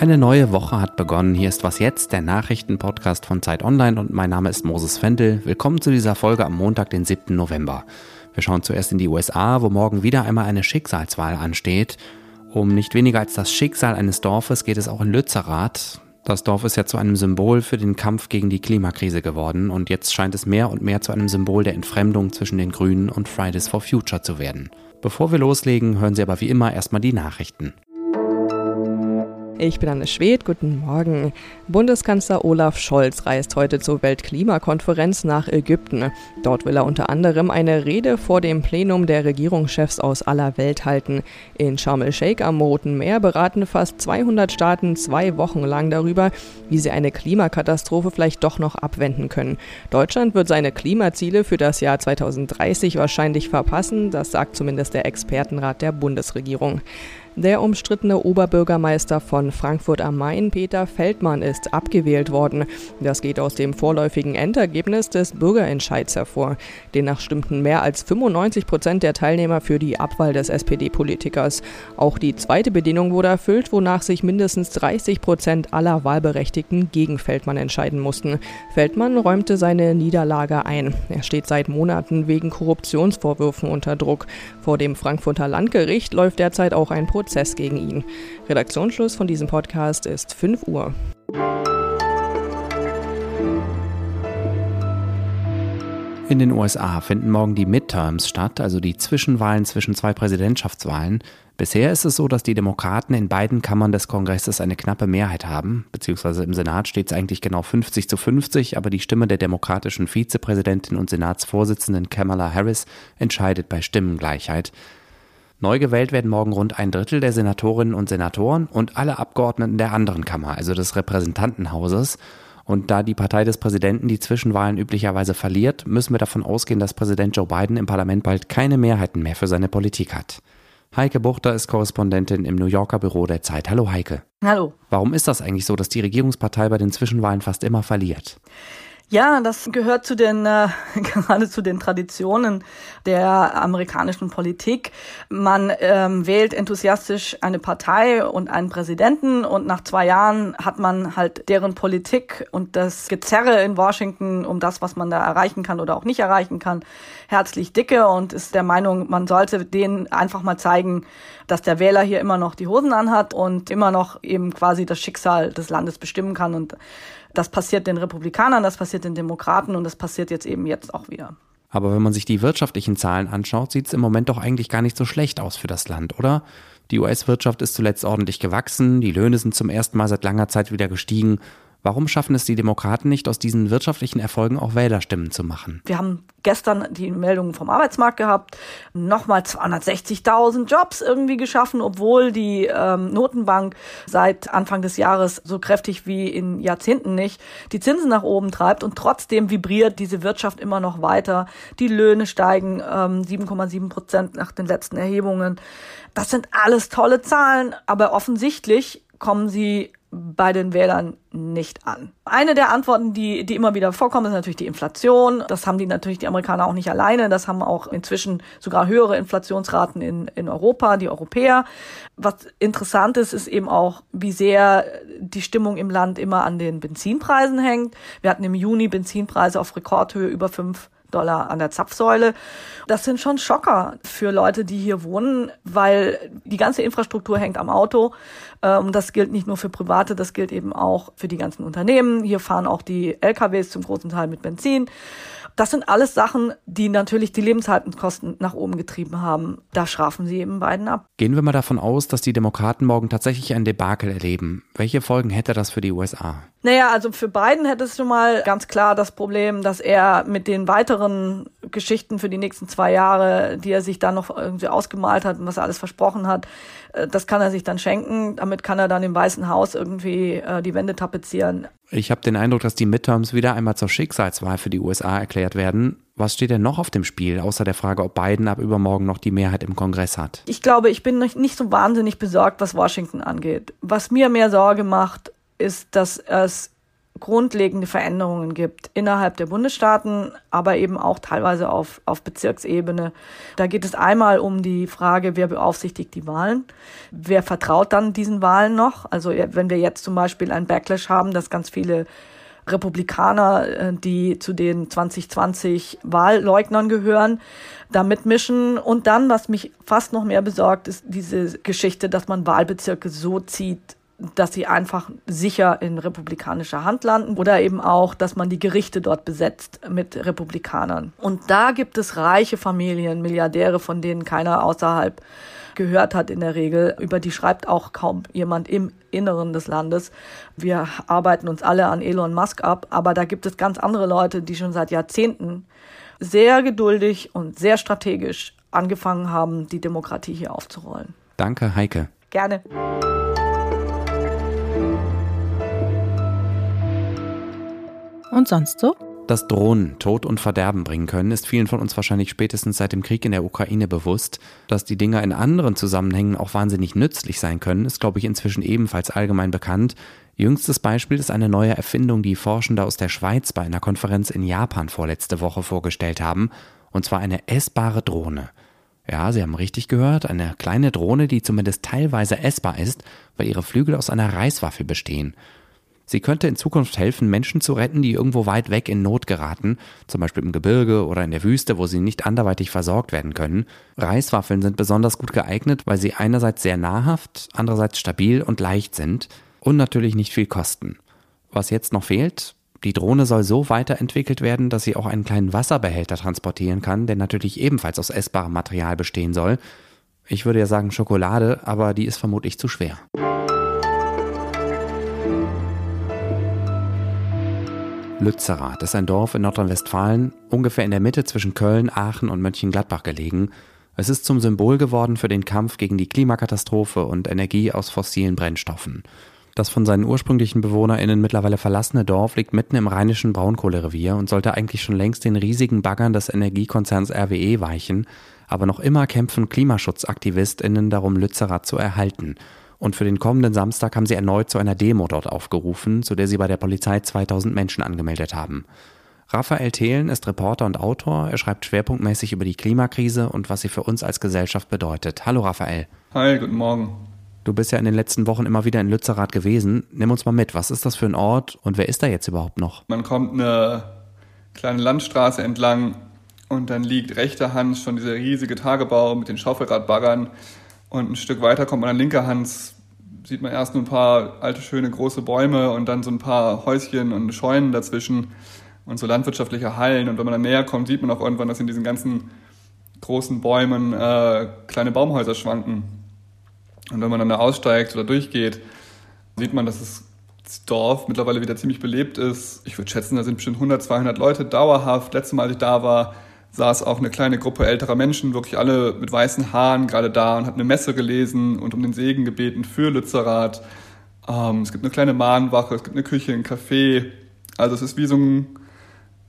Eine neue Woche hat begonnen. Hier ist was jetzt, der Nachrichtenpodcast von Zeit Online und mein Name ist Moses Fendel. Willkommen zu dieser Folge am Montag, den 7. November. Wir schauen zuerst in die USA, wo morgen wieder einmal eine Schicksalswahl ansteht. Um nicht weniger als das Schicksal eines Dorfes geht es auch in Lützerath. Das Dorf ist ja zu einem Symbol für den Kampf gegen die Klimakrise geworden und jetzt scheint es mehr und mehr zu einem Symbol der Entfremdung zwischen den Grünen und Fridays for Future zu werden. Bevor wir loslegen, hören Sie aber wie immer erstmal die Nachrichten. Ich bin Anne Schwedt, guten Morgen. Bundeskanzler Olaf Scholz reist heute zur Weltklimakonferenz nach Ägypten. Dort will er unter anderem eine Rede vor dem Plenum der Regierungschefs aus aller Welt halten. In Sharm el-Sheikh am Roten Meer beraten fast 200 Staaten zwei Wochen lang darüber, wie sie eine Klimakatastrophe vielleicht doch noch abwenden können. Deutschland wird seine Klimaziele für das Jahr 2030 wahrscheinlich verpassen, das sagt zumindest der Expertenrat der Bundesregierung. Der umstrittene Oberbürgermeister von Frankfurt am Main, Peter Feldmann, ist abgewählt worden. Das geht aus dem vorläufigen Endergebnis des Bürgerentscheids hervor. Demnach stimmten mehr als 95 Prozent der Teilnehmer für die Abwahl des SPD-Politikers. Auch die zweite Bedingung wurde erfüllt, wonach sich mindestens 30 Prozent aller Wahlberechtigten gegen Feldmann entscheiden mussten. Feldmann räumte seine Niederlage ein. Er steht seit Monaten wegen Korruptionsvorwürfen unter Druck. Vor dem Frankfurter Landgericht läuft derzeit auch ein Prozess gegen ihn. Redaktionsschluss von diesem Podcast ist 5 Uhr. In den USA finden morgen die Midterms statt, also die Zwischenwahlen zwischen zwei Präsidentschaftswahlen. Bisher ist es so, dass die Demokraten in beiden Kammern des Kongresses eine knappe Mehrheit haben, beziehungsweise im Senat steht es eigentlich genau 50 zu 50, aber die Stimme der demokratischen Vizepräsidentin und Senatsvorsitzenden Kamala Harris entscheidet bei Stimmengleichheit. Neu gewählt werden morgen rund ein Drittel der Senatorinnen und Senatoren und alle Abgeordneten der anderen Kammer, also des Repräsentantenhauses. Und da die Partei des Präsidenten die Zwischenwahlen üblicherweise verliert, müssen wir davon ausgehen, dass Präsident Joe Biden im Parlament bald keine Mehrheiten mehr für seine Politik hat. Heike Buchter ist Korrespondentin im New Yorker Büro der Zeit. Hallo Heike. Hallo. Warum ist das eigentlich so, dass die Regierungspartei bei den Zwischenwahlen fast immer verliert? Ja, das gehört zu den äh, gerade zu den Traditionen der amerikanischen Politik. Man ähm, wählt enthusiastisch eine Partei und einen Präsidenten und nach zwei Jahren hat man halt deren Politik und das Gezerre in Washington um das, was man da erreichen kann oder auch nicht erreichen kann, herzlich dicke und ist der Meinung, man sollte denen einfach mal zeigen, dass der Wähler hier immer noch die Hosen anhat und immer noch eben quasi das Schicksal des Landes bestimmen kann und das passiert den Republikanern, das passiert den Demokraten und das passiert jetzt eben jetzt auch wieder. Aber wenn man sich die wirtschaftlichen Zahlen anschaut, sieht es im Moment doch eigentlich gar nicht so schlecht aus für das Land, oder? Die US-Wirtschaft ist zuletzt ordentlich gewachsen, die Löhne sind zum ersten Mal seit langer Zeit wieder gestiegen Warum schaffen es die Demokraten nicht, aus diesen wirtschaftlichen Erfolgen auch Wählerstimmen zu machen? Wir haben gestern die Meldungen vom Arbeitsmarkt gehabt, nochmal 260.000 Jobs irgendwie geschaffen, obwohl die ähm, Notenbank seit Anfang des Jahres so kräftig wie in Jahrzehnten nicht die Zinsen nach oben treibt und trotzdem vibriert diese Wirtschaft immer noch weiter. Die Löhne steigen ähm, 7,7 Prozent nach den letzten Erhebungen. Das sind alles tolle Zahlen, aber offensichtlich kommen sie bei den Wählern nicht an. Eine der Antworten, die, die immer wieder vorkommen, ist natürlich die Inflation. Das haben die natürlich die Amerikaner auch nicht alleine. Das haben auch inzwischen sogar höhere Inflationsraten in, in Europa, die Europäer. Was interessant ist, ist eben auch, wie sehr die Stimmung im Land immer an den Benzinpreisen hängt. Wir hatten im Juni Benzinpreise auf Rekordhöhe über fünf Dollar an der Zapfsäule. Das sind schon Schocker für Leute, die hier wohnen, weil die ganze Infrastruktur hängt am Auto. Ähm, das gilt nicht nur für Private, das gilt eben auch für die ganzen Unternehmen. Hier fahren auch die LKWs zum großen Teil mit Benzin. Das sind alles Sachen, die natürlich die Lebenshaltungskosten nach oben getrieben haben. Da schrafen sie eben beiden ab. Gehen wir mal davon aus, dass die Demokraten morgen tatsächlich ein Debakel erleben. Welche Folgen hätte das für die USA? Naja, also für Biden hätte es schon mal ganz klar das Problem, dass er mit den weiteren Geschichten für die nächsten zwei Jahre, die er sich dann noch irgendwie ausgemalt hat und was er alles versprochen hat, äh, das kann er sich dann schenken. Damit kann er dann im Weißen Haus irgendwie äh, die Wände tapezieren. Ich habe den Eindruck, dass die Midterms wieder einmal zur Schicksalswahl für die USA erklärt werden. Was steht denn noch auf dem Spiel, außer der Frage, ob Biden ab übermorgen noch die Mehrheit im Kongress hat? Ich glaube, ich bin nicht so wahnsinnig besorgt, was Washington angeht. Was mir mehr Sorge macht, ist, dass es grundlegende Veränderungen gibt innerhalb der Bundesstaaten, aber eben auch teilweise auf, auf Bezirksebene. Da geht es einmal um die Frage, wer beaufsichtigt die Wahlen? Wer vertraut dann diesen Wahlen noch? Also wenn wir jetzt zum Beispiel einen Backlash haben, dass ganz viele Republikaner, äh, die zu den 2020 Wahlleugnern gehören, da mitmischen. Und dann, was mich fast noch mehr besorgt, ist diese Geschichte, dass man Wahlbezirke so zieht, dass sie einfach sicher in republikanischer Hand landen oder eben auch, dass man die Gerichte dort besetzt mit Republikanern. Und da gibt es reiche Familien, Milliardäre, von denen keiner außerhalb gehört hat in der Regel. Über die schreibt auch kaum jemand im Inneren des Landes. Wir arbeiten uns alle an Elon Musk ab, aber da gibt es ganz andere Leute, die schon seit Jahrzehnten sehr geduldig und sehr strategisch angefangen haben, die Demokratie hier aufzurollen. Danke, Heike. Gerne. Und sonst so? Dass Drohnen Tod und Verderben bringen können, ist vielen von uns wahrscheinlich spätestens seit dem Krieg in der Ukraine bewusst. Dass die Dinger in anderen Zusammenhängen auch wahnsinnig nützlich sein können, ist, glaube ich, inzwischen ebenfalls allgemein bekannt. Jüngstes Beispiel ist eine neue Erfindung, die Forschende aus der Schweiz bei einer Konferenz in Japan vorletzte Woche vorgestellt haben, und zwar eine essbare Drohne. Ja, Sie haben richtig gehört, eine kleine Drohne, die zumindest teilweise essbar ist, weil ihre Flügel aus einer Reiswaffe bestehen. Sie könnte in Zukunft helfen, Menschen zu retten, die irgendwo weit weg in Not geraten, zum Beispiel im Gebirge oder in der Wüste, wo sie nicht anderweitig versorgt werden können. Reiswaffeln sind besonders gut geeignet, weil sie einerseits sehr nahrhaft, andererseits stabil und leicht sind und natürlich nicht viel kosten. Was jetzt noch fehlt? Die Drohne soll so weiterentwickelt werden, dass sie auch einen kleinen Wasserbehälter transportieren kann, der natürlich ebenfalls aus essbarem Material bestehen soll. Ich würde ja sagen Schokolade, aber die ist vermutlich zu schwer. Lützerath ist ein Dorf in Nordrhein-Westfalen, ungefähr in der Mitte zwischen Köln, Aachen und Mönchengladbach gelegen. Es ist zum Symbol geworden für den Kampf gegen die Klimakatastrophe und Energie aus fossilen Brennstoffen. Das von seinen ursprünglichen BewohnerInnen mittlerweile verlassene Dorf liegt mitten im rheinischen Braunkohlerevier und sollte eigentlich schon längst den riesigen Baggern des Energiekonzerns RWE weichen, aber noch immer kämpfen KlimaschutzaktivistInnen darum, Lützerath zu erhalten – und für den kommenden Samstag haben sie erneut zu einer Demo dort aufgerufen, zu der sie bei der Polizei 2000 Menschen angemeldet haben. Raphael Thelen ist Reporter und Autor. Er schreibt schwerpunktmäßig über die Klimakrise und was sie für uns als Gesellschaft bedeutet. Hallo Raphael. Hi, guten Morgen. Du bist ja in den letzten Wochen immer wieder in Lützerath gewesen. Nimm uns mal mit. Was ist das für ein Ort und wer ist da jetzt überhaupt noch? Man kommt eine kleine Landstraße entlang und dann liegt rechter Hand schon dieser riesige Tagebau mit den Schaufelradbaggern und ein Stück weiter kommt man an linker Hand, sieht man erst nur ein paar alte, schöne, große Bäume und dann so ein paar Häuschen und Scheunen dazwischen und so landwirtschaftliche Hallen. Und wenn man dann näher kommt, sieht man auch irgendwann, dass in diesen ganzen großen Bäumen äh, kleine Baumhäuser schwanken. Und wenn man dann da aussteigt oder durchgeht, sieht man, dass das Dorf mittlerweile wieder ziemlich belebt ist. Ich würde schätzen, da sind bestimmt 100, 200 Leute dauerhaft. Letztes Mal, als ich da war, saß auch eine kleine Gruppe älterer Menschen, wirklich alle mit weißen Haaren gerade da und hat eine Messe gelesen und um den Segen gebeten für Lützerath. Ähm, es gibt eine kleine Mahnwache, es gibt eine Küche, ein Café. Also es ist wie so ein,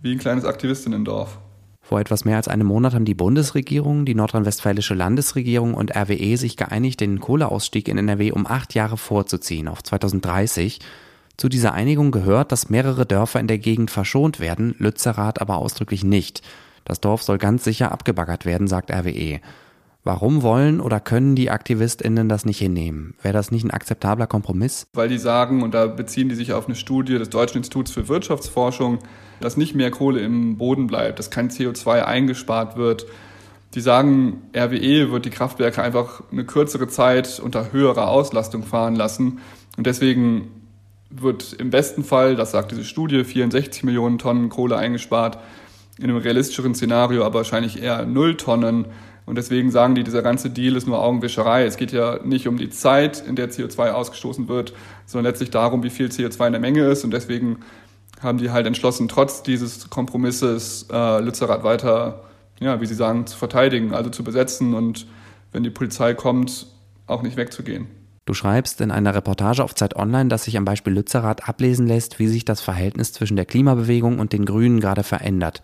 wie ein kleines Aktivistinnendorf. Vor etwas mehr als einem Monat haben die Bundesregierung, die nordrhein-westfälische Landesregierung und RWE sich geeinigt, den Kohleausstieg in NRW um acht Jahre vorzuziehen, auf 2030. Zu dieser Einigung gehört, dass mehrere Dörfer in der Gegend verschont werden, Lützerath aber ausdrücklich nicht. Das Dorf soll ganz sicher abgebaggert werden, sagt RWE. Warum wollen oder können die AktivistInnen das nicht hinnehmen? Wäre das nicht ein akzeptabler Kompromiss? Weil die sagen, und da beziehen die sich auf eine Studie des Deutschen Instituts für Wirtschaftsforschung, dass nicht mehr Kohle im Boden bleibt, dass kein CO2 eingespart wird. Die sagen, RWE wird die Kraftwerke einfach eine kürzere Zeit unter höherer Auslastung fahren lassen. Und deswegen wird im besten Fall, das sagt diese Studie, 64 Millionen Tonnen Kohle eingespart in einem realistischeren Szenario aber wahrscheinlich eher null Tonnen. Und deswegen sagen die, dieser ganze Deal ist nur Augenwischerei. Es geht ja nicht um die Zeit, in der CO2 ausgestoßen wird, sondern letztlich darum, wie viel CO2 in der Menge ist. Und deswegen haben die halt entschlossen, trotz dieses Kompromisses äh, Lützerath weiter, ja, wie sie sagen, zu verteidigen, also zu besetzen und wenn die Polizei kommt, auch nicht wegzugehen. Du schreibst in einer Reportage auf Zeit Online, dass sich am Beispiel Lützerath ablesen lässt, wie sich das Verhältnis zwischen der Klimabewegung und den Grünen gerade verändert.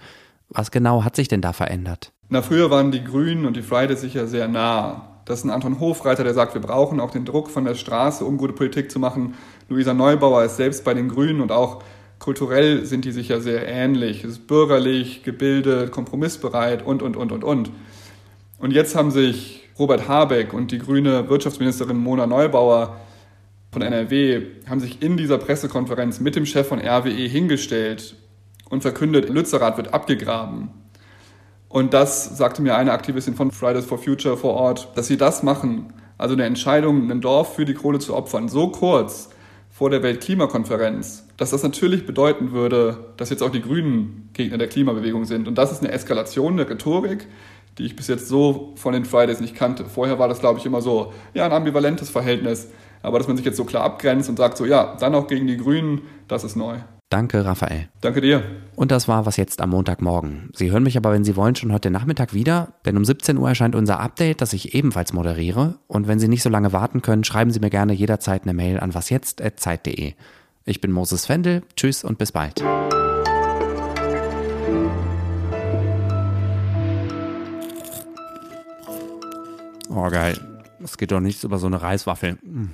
Was genau hat sich denn da verändert? Na, früher waren die Grünen und die Fridays sicher sehr nah. Das ist ein Anton Hofreiter, der sagt, wir brauchen auch den Druck von der Straße, um gute Politik zu machen. Luisa Neubauer ist selbst bei den Grünen und auch kulturell sind die sich ja sehr ähnlich. Es ist bürgerlich, gebildet, kompromissbereit und, und, und, und, und. Und jetzt haben sich Robert Habeck und die grüne Wirtschaftsministerin Mona Neubauer von NRW haben sich in dieser Pressekonferenz mit dem Chef von RWE hingestellt und verkündet, Lützerath wird abgegraben. Und das sagte mir eine Aktivistin von Fridays for Future vor Ort, dass sie das machen, also eine Entscheidung, ein Dorf für die Kohle zu opfern, so kurz vor der Weltklimakonferenz, dass das natürlich bedeuten würde, dass jetzt auch die Grünen Gegner der Klimabewegung sind. Und das ist eine Eskalation der Rhetorik, die ich bis jetzt so von den Fridays nicht kannte. Vorher war das, glaube ich, immer so, ja, ein ambivalentes Verhältnis. Aber dass man sich jetzt so klar abgrenzt und sagt so, ja, dann auch gegen die Grünen, das ist neu. Danke, Raphael. Danke dir. Und das war was jetzt am Montagmorgen. Sie hören mich aber, wenn Sie wollen, schon heute Nachmittag wieder, denn um 17 Uhr erscheint unser Update, das ich ebenfalls moderiere. Und wenn Sie nicht so lange warten können, schreiben Sie mir gerne jederzeit eine Mail an wasjetzt.zeit.de. Ich bin Moses Fendel. Tschüss und bis bald. Oh, geil. Es geht doch nichts über so eine Reiswaffel. Hm.